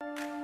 you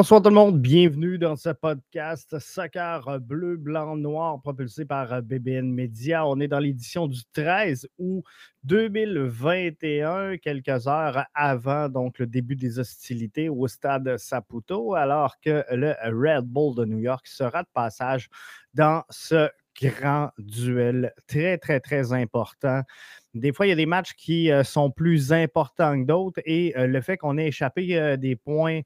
Bonsoir tout le monde, bienvenue dans ce podcast Soccer bleu, blanc, noir propulsé par BBN Media. On est dans l'édition du 13 août 2021, quelques heures avant donc le début des hostilités au stade Saputo, alors que le Red Bull de New York sera de passage dans ce grand duel très, très, très important. Des fois, il y a des matchs qui euh, sont plus importants que d'autres et euh, le fait qu'on ait échappé euh, des points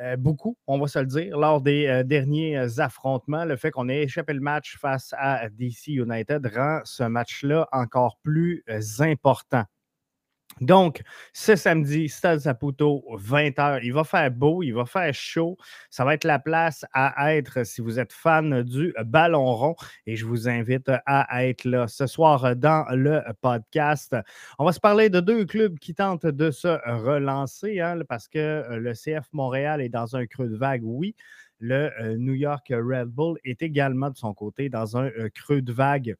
euh, beaucoup, on va se le dire, lors des euh, derniers euh, affrontements. Le fait qu'on ait échappé le match face à DC United rend ce match-là encore plus important. Donc, ce samedi, Stade Saputo, 20h, il va faire beau, il va faire chaud. Ça va être la place à être si vous êtes fan du ballon rond et je vous invite à être là ce soir dans le podcast. On va se parler de deux clubs qui tentent de se relancer hein, parce que le CF Montréal est dans un creux de vague, oui. Le euh, New York Red Bull est également de son côté dans un euh, creux de vague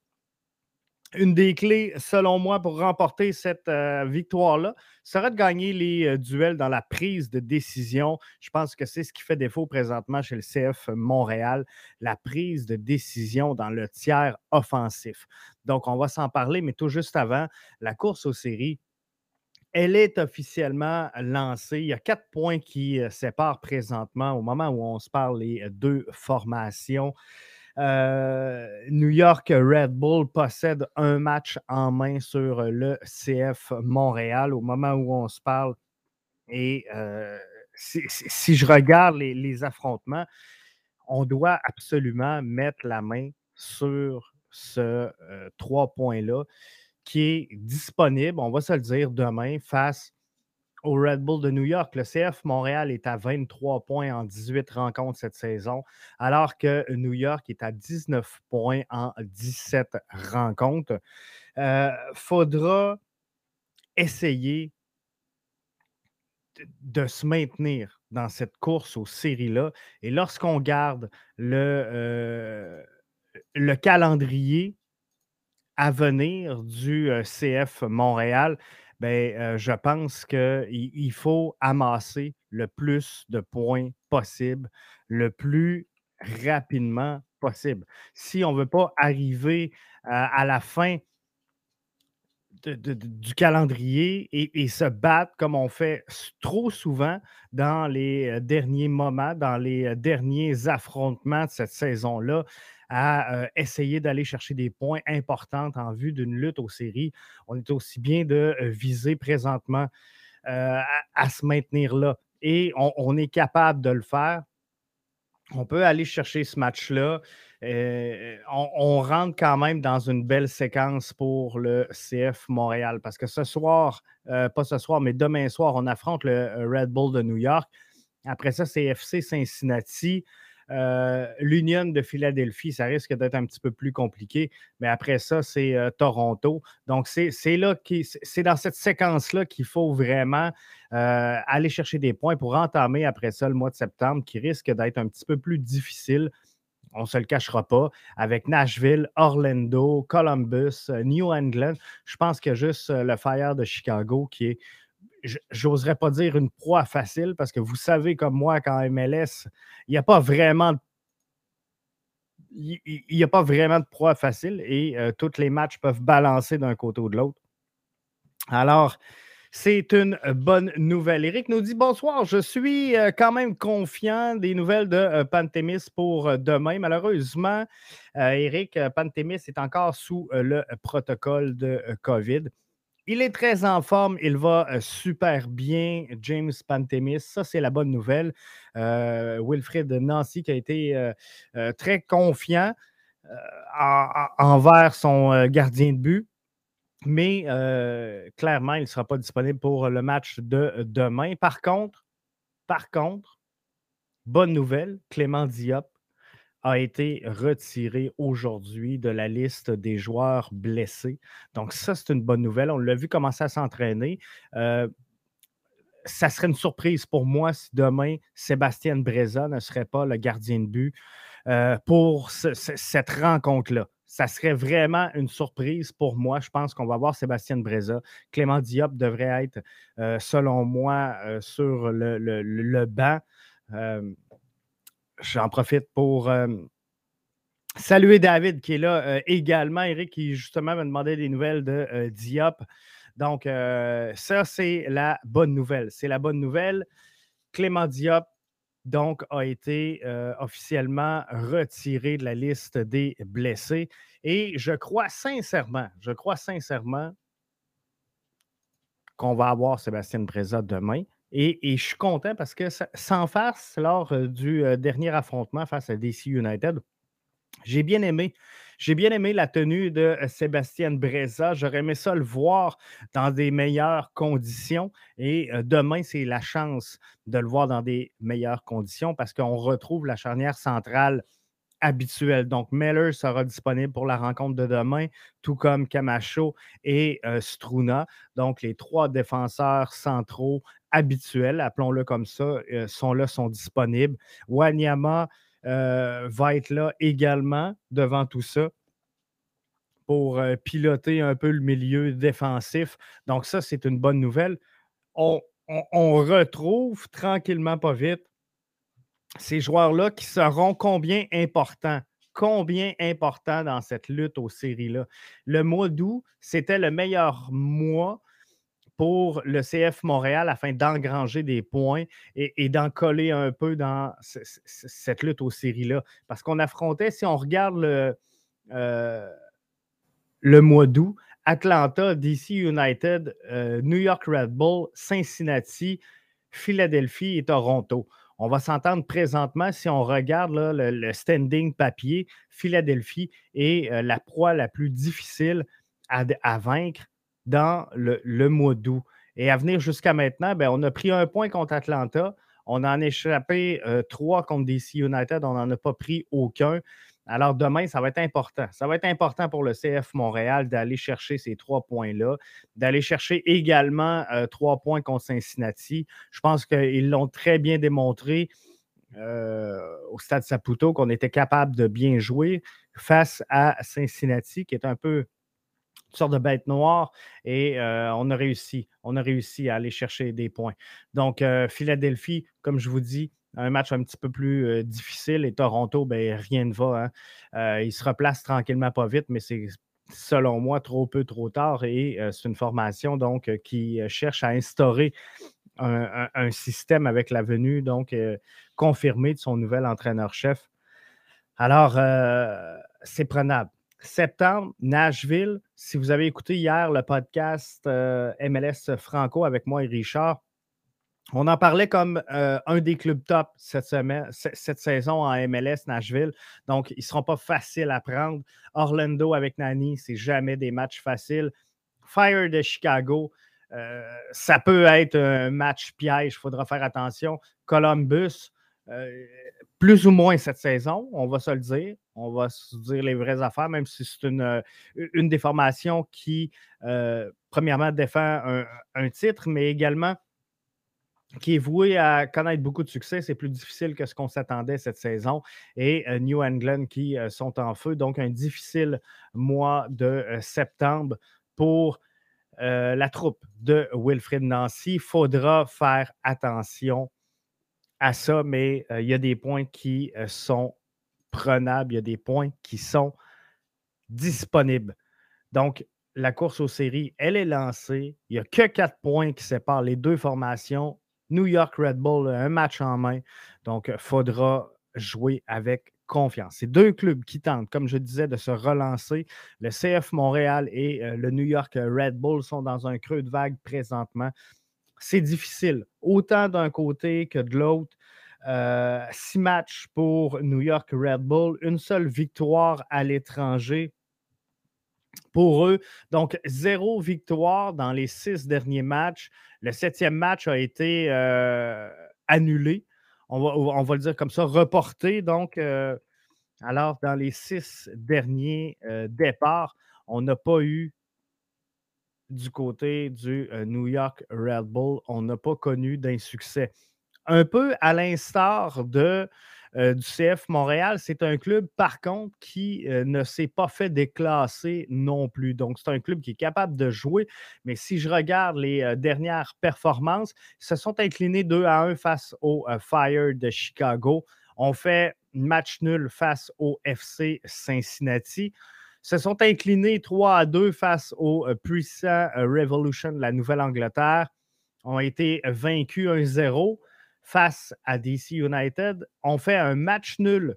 une des clés, selon moi, pour remporter cette euh, victoire-là serait de gagner les euh, duels dans la prise de décision. Je pense que c'est ce qui fait défaut présentement chez le CF Montréal, la prise de décision dans le tiers offensif. Donc, on va s'en parler, mais tout juste avant, la course aux séries. Elle est officiellement lancée. Il y a quatre points qui euh, séparent présentement, au moment où on se parle, les deux formations. Euh, New York Red Bull possède un match en main sur le CF Montréal au moment où on se parle. Et euh, si, je regarde les, affrontements, on doit absolument mettre la main sur ce euh, trois points-là qui est disponible, on va se le dire, demain face au Red Bull de New York. Le CF Montréal est à 23 points en 18 rencontres cette saison, alors que New York est à 19 points en 17 rencontres. Euh, faudra essayer de, se maintenir dans cette course aux séries-là. Et lorsqu'on garde le, euh, le calendrier à venir du euh, CF Montréal, ben, euh, je pense qu'il faut amasser le plus de points possible, le plus rapidement possible. Si on ne veut pas arriver à la fin du calendrier et, se battre comme on fait trop souvent dans les euh, derniers moments, dans les euh, derniers affrontements de cette saison-là, à essayer d'aller chercher des points importants en vue d'une lutte aux séries. On est aussi bien de viser présentement à, se maintenir là. Et on est capable de le faire on peut aller chercher ce match-là. On, rentre quand même dans une belle séquence pour le CF Montréal parce que ce soir, pas ce soir, mais demain soir, on affronte le Red Bull de New York. Après ça, c'est FC Cincinnati. Euh, L'Union de Philadelphie, ça risque d'être un petit peu plus compliqué, mais après ça, c'est euh, Toronto. Donc, c'est là c'est dans cette séquence-là qu'il faut vraiment euh, aller chercher des points pour entamer après ça le mois de septembre, qui risque d'être un petit peu plus difficile on ne se le cachera pas, avec Nashville, Orlando, Columbus, New England. Je pense que juste le Fire de Chicago qui est j'oserais pas dire une proie facile parce que vous savez comme moi qu'en MLS, il n'y a pas vraiment de il n'y a pas vraiment de proie facile et euh, tous les matchs peuvent balancer d'un côté ou de l'autre. Alors, c'est une bonne nouvelle. Eric nous dit bonsoir, je suis euh, quand même confiant des nouvelles de euh, Pantémis pour demain. Malheureusement, Eric, Pantémis est encore sous le protocole de COVID. Il est très en forme, il va euh, super bien, James Pantemis. Ça, c'est la bonne nouvelle. Euh, Wilfred Nancy qui a été euh, très confiant envers son gardien de but. Mais clairement, il ne sera pas disponible pour le match de demain. Par contre, par contre, bonne nouvelle, Clément Diop a été retiré aujourd'hui de la liste des joueurs blessés. Donc, ça, c'est une bonne nouvelle. On l'a vu commencer à s'entraîner. Euh, ça serait une surprise pour moi si demain, Sébastien Breza ne serait pas le gardien de but euh, pour cette rencontre-là. Ça serait vraiment une surprise pour moi. Je pense qu'on va voir Sébastien Breza. Clément Diop devrait être, euh, selon moi, sur le, le banc j'en profite pour euh, saluer David qui est là euh, également. Eric qui justement me demandait des nouvelles de euh, Diop. Donc, ça, c'est la bonne nouvelle. C'est la bonne nouvelle. Clément Diop, donc, a été officiellement retiré de la liste des blessés. Et je crois sincèrement, je crois sincèrement qu'on va avoir Sébastien Breza demain. Et, je suis content parce que sans farce, lors euh, du euh, dernier affrontement face à DC United, j'ai bien aimé. J'ai bien aimé la tenue de euh, Sébastien Breza. J'aurais aimé ça le voir dans des meilleures conditions. Et demain, c'est la chance de le voir dans des meilleures conditions parce qu'on retrouve la charnière centrale habituelle. Donc, Meller sera disponible pour la rencontre de demain, tout comme Camacho et Struna. Donc, les trois défenseurs centraux habituels, appelons-le comme ça, euh, sont là, sont disponibles. Wanyama euh, va être là également devant tout ça pour euh, piloter un peu le milieu défensif. Donc ça, c'est une bonne nouvelle. On, retrouve tranquillement, pas vite, ces joueurs-là qui seront combien importants combien importants dans cette lutte aux séries-là. Le mois d'août, c'était le meilleur mois pour le CF Montréal afin d'engranger des points et, d'en coller un peu dans cette lutte aux séries-là. Parce qu'on affrontait, si on regarde le, euh, le mois d'août, Atlanta, DC United, euh, New York Red Bull, Cincinnati, Philadelphie et Toronto. On va s'entendre présentement si on regarde le, standing papier, Philadelphie est euh, la proie la plus difficile à vaincre dans le, mois d'août. Et à venir jusqu'à maintenant, ben, on a pris un point contre Atlanta. On en a échappé euh, trois contre DC United. On n'en a pas pris aucun. Alors demain, ça va être important. Ça va être important pour le CF Montréal d'aller chercher ces trois points-là, d'aller chercher également euh, trois points contre Cincinnati. Je pense qu'ils l'ont très bien démontré euh, au Stade Saputo qu'on était capable de bien jouer face à Cincinnati, qui est un peu sorte de bête noire et euh, on a réussi. On a réussi à aller chercher des points. Donc, euh, Philadelphie, comme je vous dis, un match un petit peu plus euh, difficile et Toronto, ben, rien ne va. Hein. ils se replacent tranquillement pas vite, mais c'est selon moi, trop peu, trop tard. Et c'est une formation donc qui cherche à instaurer un, système avec la venue donc confirmée de son nouvel entraîneur-chef. Alors, c'est prenable. Septembre, Nashville. Si vous avez écouté hier le podcast MLS Franco avec moi et Richard, on en parlait comme euh, un des clubs top cette, semaine, cette saison en MLS Nashville. Donc, ils ne seront pas faciles à prendre. Orlando avec Nani, c'est jamais des matchs faciles. Fire de Chicago, euh, ça peut être un match piège, il faudra faire attention. Columbus, euh, plus ou moins cette saison, on va se le dire. On va se dire les vraies affaires, même si c'est une, une des qui, premièrement, défend un titre, mais également qui est voué à connaître beaucoup de succès. C'est plus difficile que ce qu'on s'attendait cette saison. Et euh, New England qui euh, sont en feu. Donc, un difficile mois de euh, septembre pour la troupe de Wilfred Nancy. Il faudra faire attention à ça, mais il y a des points qui sont Il y a des points qui sont disponibles. Donc, la course aux séries, elle est lancée. Il n'y a que quatre points qui séparent les deux formations New York Red Bull, un match en main. Donc, il faudra jouer avec confiance. C'est deux clubs qui tentent, comme je disais, de se relancer. Le CF Montréal et euh, le New York Red Bull sont dans un creux de vague présentement. C'est difficile, autant d'un côté que de l'autre. Euh, six matchs pour New York Red Bull, une seule victoire à l'étranger pour eux. Donc, zéro victoire dans les six derniers matchs. Le septième match a été euh, annulé. On va, on le dire comme ça, reporté. Donc, euh, alors, dans les six derniers départs, on n'a pas eu du côté du New York Red Bull, on n'a pas connu d'insuccès. Un peu à l'instar de euh, du CF Montréal. C'est un club, par contre, qui euh, ne s'est pas fait déclasser non plus. Donc, c'est un club qui est capable de jouer. Mais si je regarde les euh, dernières performances, ils se sont inclinés 2 à 1 face au Fire de Chicago. On fait match nul face au FC Cincinnati se sont inclinés 3 à 2 face au puissant Revolution de la Nouvelle-Angleterre, ont été vaincus 1-0 face à DC United. On fait un match nul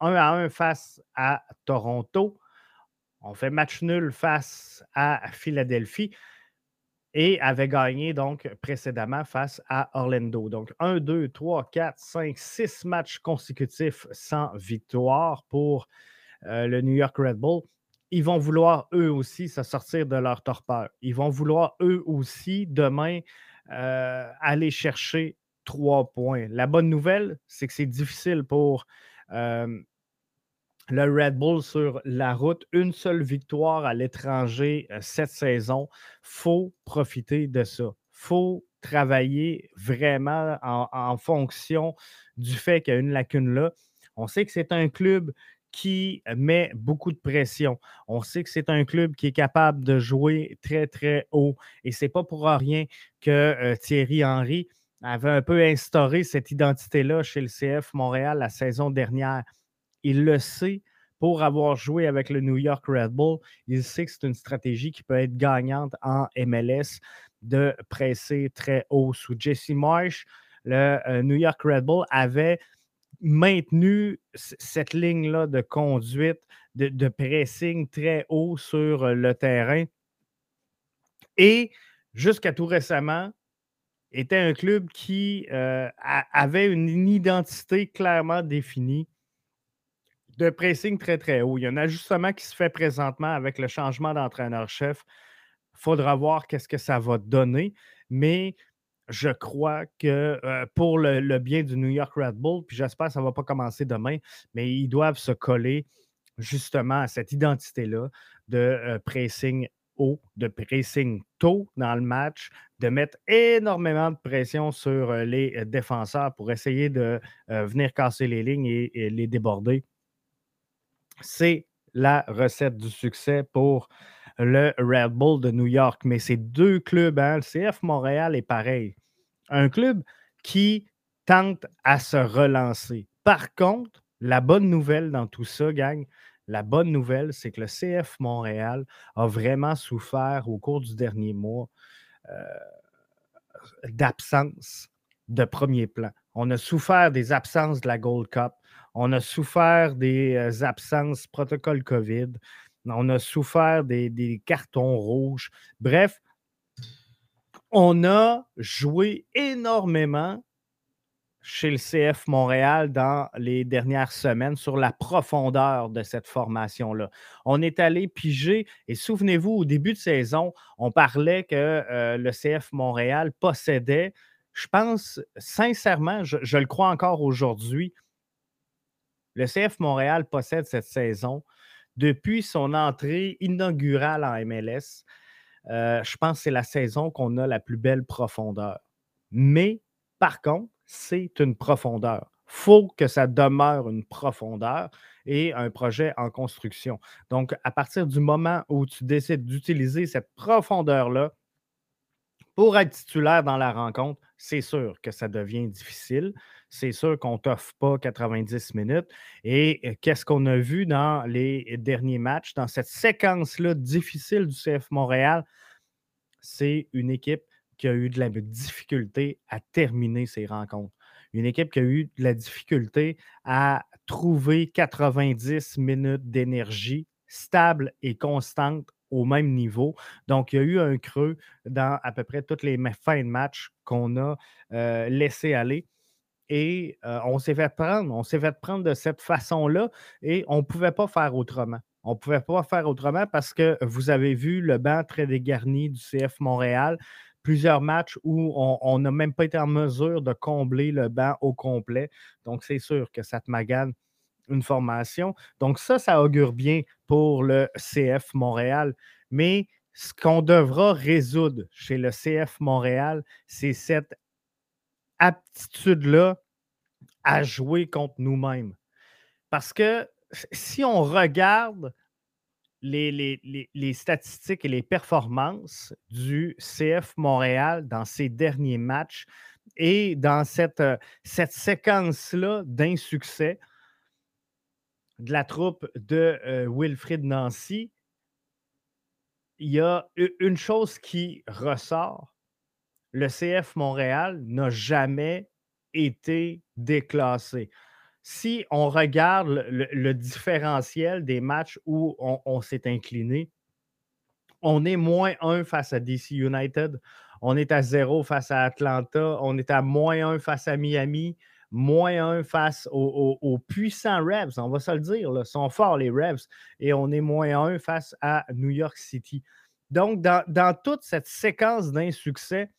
1 à 1 face à Toronto. On fait match nul face à Philadelphie et avait gagné donc précédemment face à Orlando. Donc 1, 2, 3, 4, 5, 6 matchs consécutifs sans victoire pour euh, le New York Red Bull. Ils vont vouloir eux aussi se sortir de leur torpeur. Ils vont vouloir eux aussi demain euh, aller chercher trois points. La bonne nouvelle, c'est que c'est difficile pour le Red Bull sur la route. Une seule victoire à l'étranger cette saison. Faut profiter de ça. Faut travailler vraiment en, fonction du fait qu'il y a une lacune là. On sait que c'est un club qui met beaucoup de pression. On sait que c'est un club qui est capable de jouer très, très haut. Et ce n'est pas pour rien que Thierry Henry avait un peu instauré cette identité-là chez le CF Montréal la saison dernière. Il le sait pour avoir joué avec le New York Red Bull. Il sait que c'est une stratégie qui peut être gagnante en MLS de presser très haut. Sous Jesse Marsh, le euh, New York Red Bull avait maintenu cette ligne-là de conduite, de, de, pressing très haut sur le terrain. Et jusqu'à tout récemment, était un club qui euh, avait une identité clairement définie de pressing très, très haut. Il y a un ajustement qui se fait présentement avec le changement d'entraîneur-chef. Il faudra voir qu'est-ce que ça va donner, mais je crois que euh, pour le, bien du New York Red Bull, puis j'espère que ça ne va pas commencer demain, mais ils doivent se coller justement à cette identité-là de euh, pressing de pressing tôt dans le match, de mettre énormément de pression sur euh, les euh, défenseurs pour essayer de euh, venir casser les lignes et, les déborder. C'est la recette du succès pour le Red Bull de New York. Mais ces deux clubs, hein, le CF Montréal est pareil. Un club qui tente à se relancer. Par contre, la bonne nouvelle dans tout ça, gang, La bonne nouvelle, c'est que le CF Montréal a vraiment souffert au cours du dernier mois euh, d'absence de premier plan. On a souffert des absences de la Gold Cup. On a souffert des euh, absences protocole COVID. On a souffert des, des cartons rouges. Bref, on a joué énormément chez le CF Montréal dans les dernières semaines sur la profondeur de cette formation-là. On est allé piger, et souvenez-vous, au début de saison, on parlait que euh, le CF Montréal possédait, je pense sincèrement, je, le crois encore aujourd'hui, le CF Montréal possède cette saison depuis son entrée inaugurale en MLS. Euh, je pense que c'est la saison qu'on a la plus belle profondeur. Mais par contre, c'est une profondeur. Faut que ça demeure une profondeur et un projet en construction. Donc, à partir du moment où tu décides d'utiliser cette profondeur-là pour être titulaire dans la rencontre, c'est sûr que ça devient difficile. C'est sûr qu'on ne t'offre pas 90 minutes. Et euh, qu'est-ce qu'on a vu dans les derniers matchs, dans cette séquence-là difficile du CF Montréal? C'est une équipe qui a eu de la difficulté à terminer ses rencontres. Une équipe qui a eu de la difficulté à trouver 90 minutes d'énergie stable et constante au même niveau. Donc, il y a eu un creux dans à peu près toutes les fins de match qu'on a euh, laissé aller. Et euh, on s'est fait prendre, on s'est fait prendre de cette façon-là et on ne pouvait pas faire autrement. On ne pouvait pas faire autrement parce que vous avez vu le banc très dégarni du CF Montréal plusieurs matchs où on n'a même pas été en mesure de combler le banc au complet. Donc, c'est sûr que ça te magane une formation. Donc, ça, ça augure bien pour le CF Montréal. Mais ce qu'on devra résoudre chez le CF Montréal, c'est cette aptitude-là à jouer contre nous-mêmes. Parce que si on regarde les, statistiques et les performances du CF Montréal dans ces derniers matchs et dans cette, euh, cette séquence-là d'insuccès de la troupe de euh, Wilfrid Nancy, il y a une chose qui ressort. Le CF Montréal n'a jamais été déclassé si on regarde le, différentiel des matchs où on, s'est incliné, on est moins 1 face à DC United, on est à 0 face à Atlanta, on est à moins 1 face à Miami, moins 1 face aux, puissants Revs, on va se le dire, sont forts les Revs, et on est moins 1 face à New York City. Donc, dans, dans toute cette séquence d'insuccès,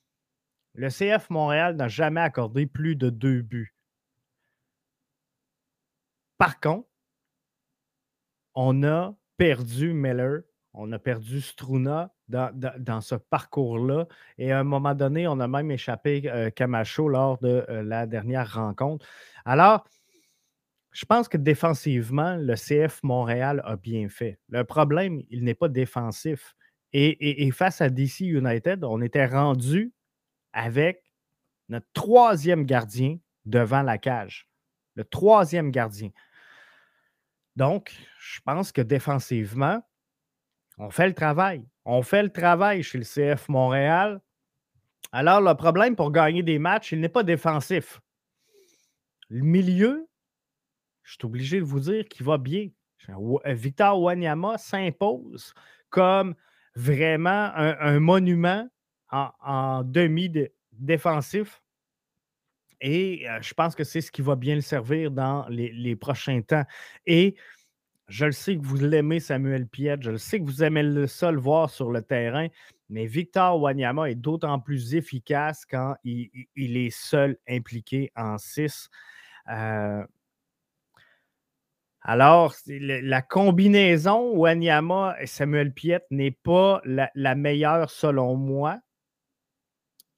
le CF Montréal n'a jamais accordé plus de deux buts. Par contre, on a perdu Miller, on a perdu Struna dans, ce parcours-là. Et à un moment donné, on a même échappé euh, Camacho lors de euh, la dernière rencontre. Alors, je pense que défensivement, le CF Montréal a bien fait. Le problème, il n'est pas défensif. et, face à DC United, on était rendu avec notre troisième gardien devant la cage. Le troisième gardien. Donc, je pense que défensivement, on fait le travail. On fait le travail chez le CF Montréal. Alors, le problème pour gagner des matchs, il n'est pas défensif. Le milieu, je suis obligé de vous dire qu'il va bien. Victor Wanyama s'impose comme vraiment un, monument en, demi-défensif. Et je pense que c'est ce qui va bien le servir dans les, prochains temps. Et je le sais que vous l'aimez, Samuel Piet. Je le sais que vous aimez le, ça le voir sur le terrain. Mais Victor Wanyama est d'autant plus efficace quand il, est seul impliqué en 6. Euh, alors, la combinaison Wanyama et Samuel Piet n'est pas la, meilleure selon moi.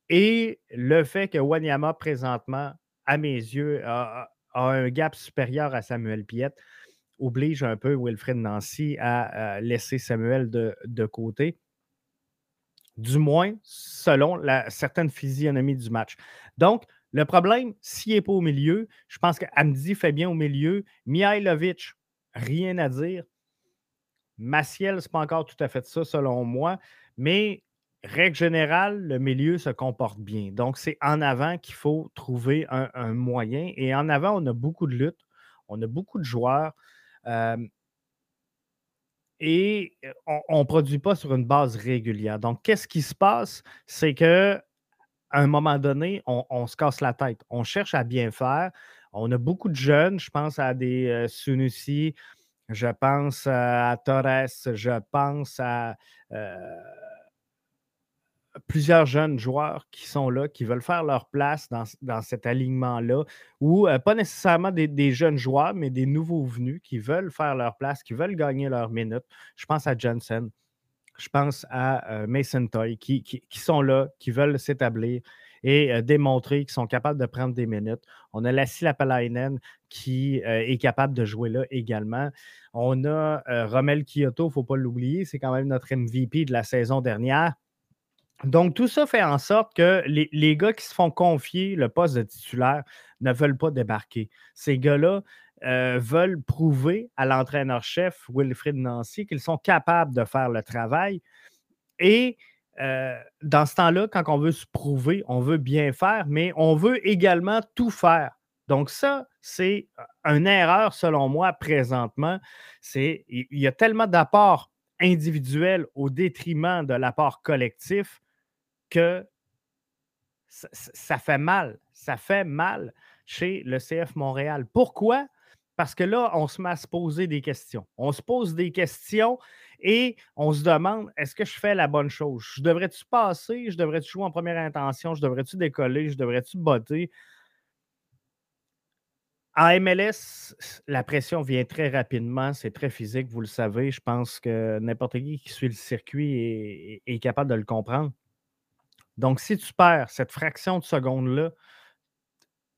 Et le fait que Wanyama, présentement, à mes yeux, a, un gap supérieur à Samuel Piet, oblige un peu Wilfred Nancy à, laisser Samuel de, côté. Du moins, selon la certaine physionomie du match. Donc, le problème, s'il n'est pas au milieu, je pense qu'Amdi fait bien au milieu. Mihailovic, rien à dire. Maciel, ce n'est pas encore tout à fait ça, selon moi. Mais règle générale, le milieu se comporte bien. Donc, c'est en avant qu'il faut trouver un, moyen. Et en avant, on a beaucoup de luttes, on a beaucoup de joueurs. Euh, et on ne produit pas sur une base régulière. Donc, qu'est-ce qui se passe? C'est que à un moment donné, on, se casse la tête. On cherche à bien faire. On a beaucoup de jeunes. Je pense à des euh, Sunusi, je pense à Torres, je pense à euh, plusieurs jeunes joueurs qui sont là, qui veulent faire leur place dans, cet alignement-là, ou euh, pas nécessairement des, jeunes joueurs, mais des nouveaux venus qui veulent faire leur place, qui veulent gagner leurs minutes. Je pense à Johnson, je pense à euh, Mason Toy, qui, sont là, qui veulent s'établir et euh, démontrer qu'ils sont capables de prendre des minutes. On a Lassie Lapalainen qui est capable de jouer là également. On a Romel Kyoto, il ne faut pas l'oublier, c'est quand même notre MVP de la saison dernière. Donc, tout ça fait en sorte que les, gars qui se font confier le poste de titulaire ne veulent pas débarquer. Ces gars-là euh, veulent prouver à l'entraîneur-chef Wilfrid Nancy qu'ils sont capables de faire le travail. Et euh, dans ce temps-là, quand on veut se prouver, on veut bien faire, mais on veut également tout faire. Donc, ça, c'est une erreur, selon moi, présentement. Il y a tellement d'apports individuels au détriment de l'apport collectif que ça, fait mal. Ça fait mal chez le CF Montréal. Pourquoi? Parce que là, on se met à se poser des questions. On se pose des questions et on se demande est-ce que je fais la bonne chose? Je devrais-tu passer? Je devrais-tu jouer en première intention? Je devrais-tu décoller? Je devrais-tu botter? En MLS, la pression vient très rapidement, c'est très physique, vous le savez. Je pense que n'importe qui qui suit le circuit est capable de le comprendre. Donc, si tu perds cette fraction de seconde-là,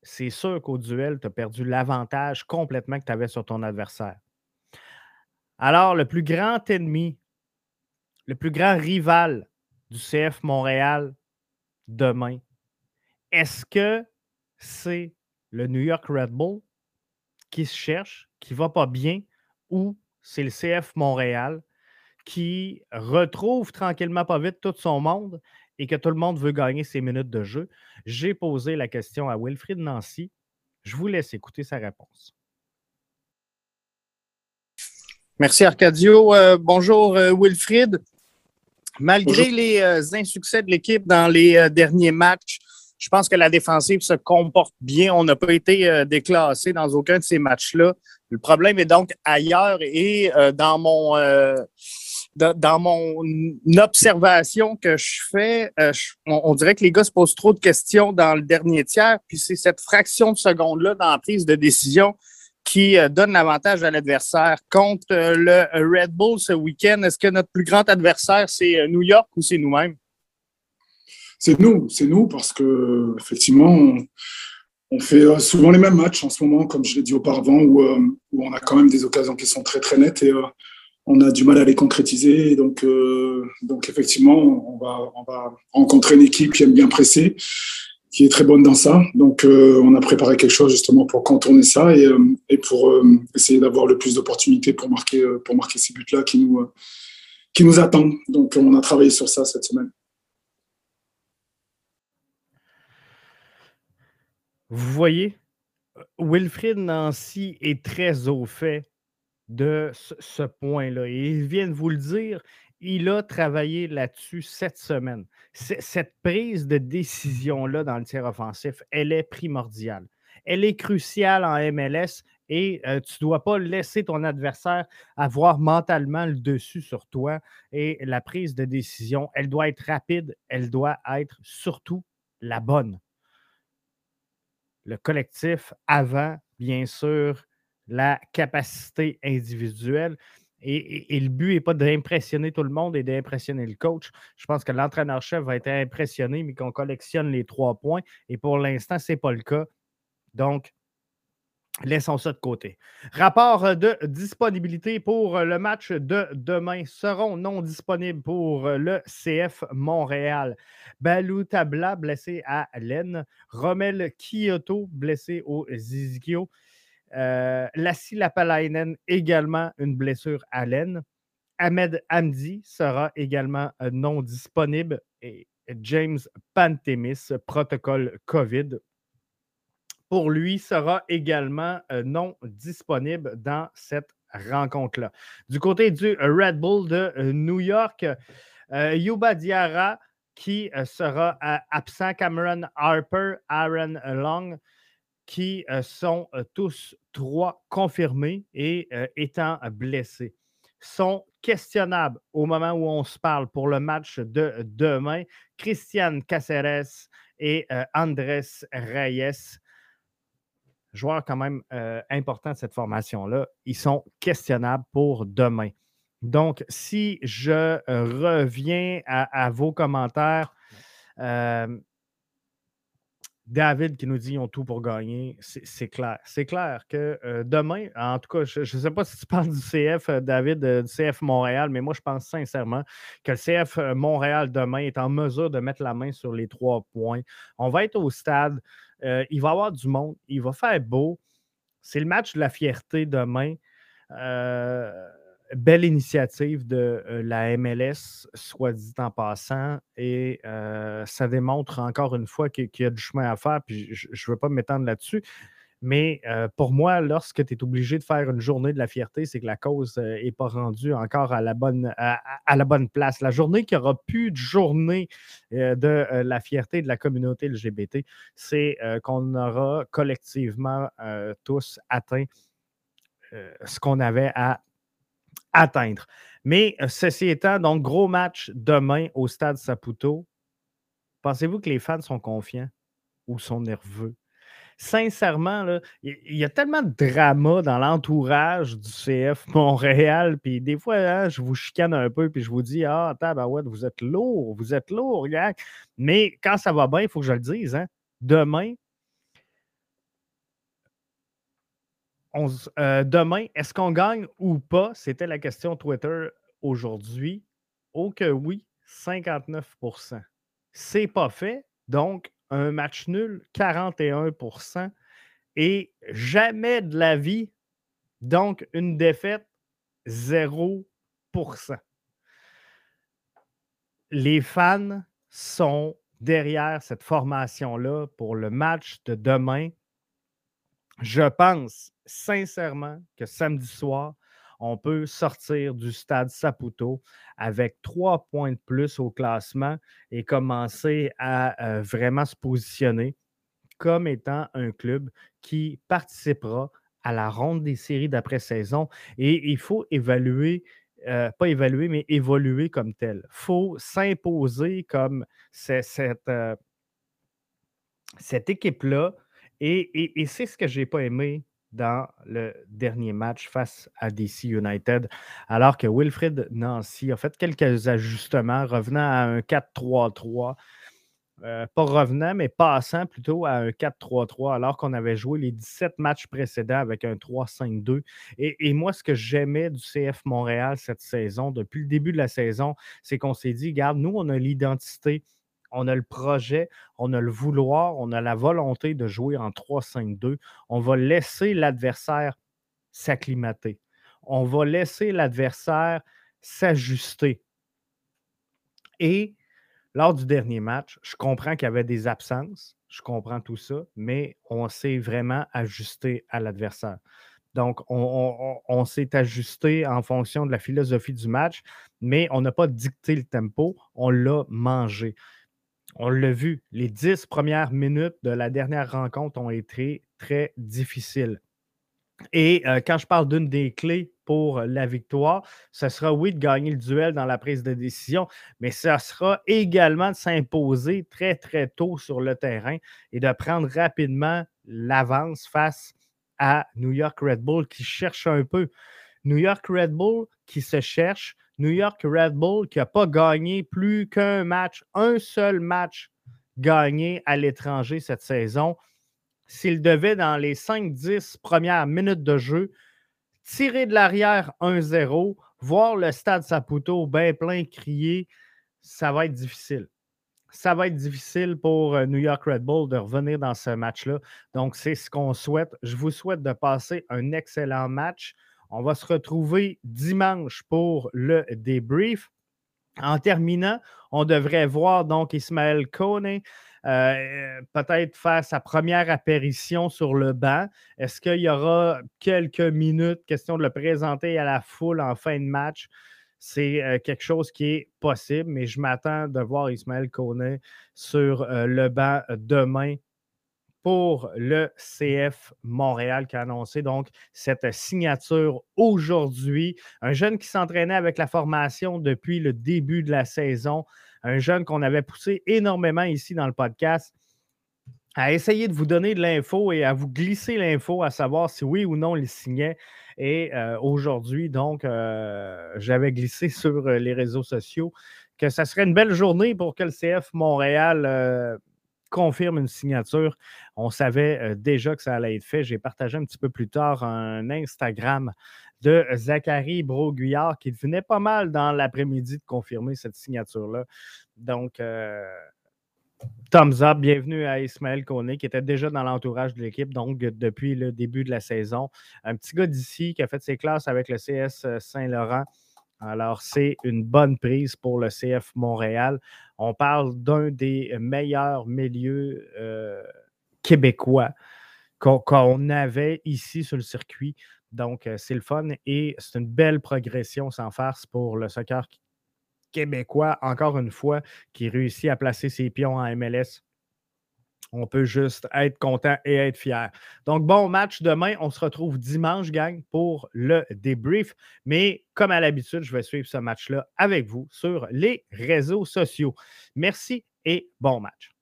c'est sûr qu'au duel, tu as perdu l'avantage complètement que tu avais sur ton adversaire. Alors, le plus grand ennemi, le plus grand rival du CF Montréal demain, est-ce que c'est le New York Red Bull qui se cherche, qui ne va pas bien, ou c'est le CF Montréal qui retrouve tranquillement pas vite tout son monde et que tout le monde veut gagner ses minutes de jeu, j'ai posé la question à Wilfried Nancy. Je vous laisse écouter sa réponse. Merci Arcadio. Euh, bonjour euh, Wilfried. Malgré les euh, insuccès de l'équipe dans les derniers matchs, je pense que la défensive se comporte bien. On n'a pas été déclassé dans aucun de ces matchs-là. Le problème est donc ailleurs et dans mon dans mon observation que je fais, euh, on, dirait que les gars se posent trop de questions dans le dernier tiers, puis c'est cette fraction de seconde-là dans la prise de décision qui euh, donne l'avantage à l'adversaire. Contre euh, le Red Bull ce week-end, est-ce que notre plus grand adversaire, c'est New York ou c'est nous-mêmes? C'est nous, c'est nous, parce que effectivement, on, fait souvent les mêmes matchs en ce moment, comme je l'ai dit auparavant, où, où, on a quand même des occasions qui sont très très nettes et on a du mal à les concrétiser. Donc, euh, donc effectivement, on va, on va rencontrer une équipe qui aime bien presser, qui est très bonne dans ça. Donc, euh, on a préparé quelque chose justement pour contourner ça et, euh, et pour essayer d'avoir le plus d'opportunités pour marquer, pour marquer ces buts-là qui nous, qui nous attendent. Donc, on a travaillé sur ça cette semaine. Vous voyez, Wilfried Nancy est très au fait de ce, point-là. Et il vient de vous le dire, il a travaillé là-dessus cette semaine. Cette prise de décision-là dans le tir offensif, elle est primordiale. Elle est cruciale en MLS et euh, tu ne dois pas laisser ton adversaire avoir mentalement le dessus sur toi. Et la prise de décision, elle doit être rapide, elle doit être surtout la bonne. Le collectif avant, bien sûr, la capacité individuelle. Et, le but n'est pas d'impressionner tout le monde et d'impressionner le coach. Je pense que l'entraîneur-chef va être impressionné, mais qu'on collectionne les trois points. Et pour l'instant, ce n'est pas le cas. Donc, laissons ça de côté. Rapport de disponibilité pour le match de demain seront non disponibles pour le CF Montréal. Balou Tabla blessé à l'aine. Romel Kyoto blessé au Zizikio. Euh, Lassie Lapalainen, également une blessure à l'aine. Ahmed Hamdi sera également non disponible et James Pantemis, protocole COVID, pour lui sera également non disponible dans cette rencontre-là. Du côté du Red Bull de New York, Yuba Diarra qui sera absent, Cameron Harper, Aaron Long, qui sont tous trois confirmés et étant blessés sont questionnables au moment où on se parle pour le match de demain. Christian Caceres et Andrés Reyes, joueurs quand même importants de cette formation-là, ils sont questionnables pour demain. Donc, si je reviens à, vos commentaires, David qui nous dit qu'ils ont tout pour gagner, c'est clair. C'est clair que euh, demain, en tout cas, je ne sais pas si tu parles du CF, euh, David, euh, du CF Montréal, mais moi, je pense sincèrement que le CF Montréal demain est en mesure de mettre la main sur les trois points. On va être au stade, il va y avoir du monde, il va faire beau. C'est le match de la fierté demain belle initiative de euh, la MLS, soit dit en passant, et euh, ça démontre encore une fois qu'il y a du chemin à faire, puis je ne veux pas m'étendre là-dessus. Mais euh, pour moi, lorsque tu es obligé de faire une journée de la fierté, c'est que la cause n'est pas rendue encore à la, bonne, à, la bonne place. La journée qui aura plus de journée de la fierté de la communauté LGBT, c'est qu'on aura collectivement tous atteint ce qu'on avait à atteindre. Mais euh, ceci étant, donc gros match demain au stade Saputo. Pensez-vous que les fans sont confiants ou sont nerveux? Sincèrement, il y, a tellement de drama dans l'entourage du CF Montréal, puis des fois, hein, je vous chicane un peu, puis je vous dis Ah, ouais, vous êtes lourd, vous êtes lourd. Mais quand ça va bien, il faut que je le dise. Hein, demain, Euh, demain, est-ce qu'on gagne ou pas? C'était la question Twitter aujourd'hui. Oh que oui, 59% C'est pas fait. Donc, un match nul, 41% Et jamais de la vie. Donc, une défaite, 0% Les fans sont derrière cette formation-là pour le match de demain. Je pense sincèrement que samedi soir, on peut sortir du stade Saputo avec trois points de plus au classement et commencer à euh, vraiment se positionner comme étant un club qui participera à la ronde des séries d'après-saison. Et il faut évaluer, euh, pas évaluer, mais évoluer comme tel. Il faut s'imposer comme cette, euh, cette équipe-là et, c'est ce que je n'ai pas aimé dans le dernier match face à DC United, alors que Wilfred Nancy a fait quelques ajustements, revenant à un 4-3-3. Euh, pas revenant, mais passant plutôt à un 4-3-3, alors qu'on avait joué les 17 matchs précédents avec un 3-5-2. Et, moi, ce que j'aimais du CF Montréal cette saison, depuis le début de la saison, c'est qu'on s'est dit, regarde, nous, on a l'identité on a le projet, on a le vouloir, on a la volonté de jouer en 3-5-2. On va laisser l'adversaire s'acclimater. On va laisser l'adversaire s'ajuster. Et lors du dernier match, je comprends qu'il y avait des absences, je comprends tout ça, mais on s'est vraiment ajusté à l'adversaire. Donc, on s'est ajusté en fonction de la philosophie du match, mais on n'a pas dicté le tempo, on l'a mangé. On l'a vu, les dix premières minutes de la dernière rencontre ont été très difficiles. Et euh, quand je parle d'une des clés pour la victoire, ce sera oui de gagner le duel dans la prise de décision, mais ce sera également de s'imposer très, très tôt sur le terrain et de prendre rapidement l'avance face à New York Red Bull qui cherche un peu. New York Red Bull qui se cherche, New York Red Bull qui n'a pas gagné plus qu'un match, un seul match gagné à l'étranger cette saison. S'il devait, dans les 5-10 premières minutes de jeu, tirer de l'arrière 1-0, voir le stade Saputo bien plein crier, ça va être difficile. Ça va être difficile pour euh, New York Red Bull de revenir dans ce match-là. Donc, c'est ce qu'on souhaite. Je vous souhaite de passer un excellent match. On va se retrouver dimanche pour le débrief. En terminant, on devrait voir donc Ismaël Kone euh, peut-être faire sa première apparition sur le banc. Est-ce qu'il y aura quelques minutes, question de le présenter à la foule en fin de match? C'est euh, quelque chose qui est possible, mais je m'attends de voir Ismaël Kone sur euh, le banc demain pour le CF Montréal qui a annoncé donc cette signature aujourd'hui. Un jeune qui s'entraînait avec la formation depuis le début de la saison, un jeune qu'on avait poussé énormément ici dans le podcast à essayer de vous donner de l'info et à vous glisser l'info, à savoir si oui ou non il signait. Et euh, aujourd'hui, donc, euh, j'avais glissé sur les réseaux sociaux que ça serait une belle journée pour que le CF Montréal euh, confirme une signature. On savait euh, déjà que ça allait être fait. J'ai partagé un petit peu plus tard un Instagram de Zachary Broguillard qui venait pas mal dans l'après-midi de confirmer cette signature-là. Donc, euh, thumbs up, bienvenue à Ismaël Koné qui était déjà dans l'entourage de l'équipe, donc depuis le début de la saison. Un petit gars d'ici qui a fait ses classes avec le CS Saint-Laurent. Alors, c'est une bonne prise pour le CF Montréal. On parle d'un des meilleurs milieux euh, québécois qu'on avait ici sur le circuit. Donc, euh, c'est le fun et c'est une belle progression sans farce pour le soccer québécois, encore une fois, qui réussit à placer ses pions en MLS on peut juste être content et être fier. Donc, bon match demain. On se retrouve dimanche, gang, pour le débrief. Mais comme à l'habitude, je vais suivre ce match-là avec vous sur les réseaux sociaux. Merci et bon match.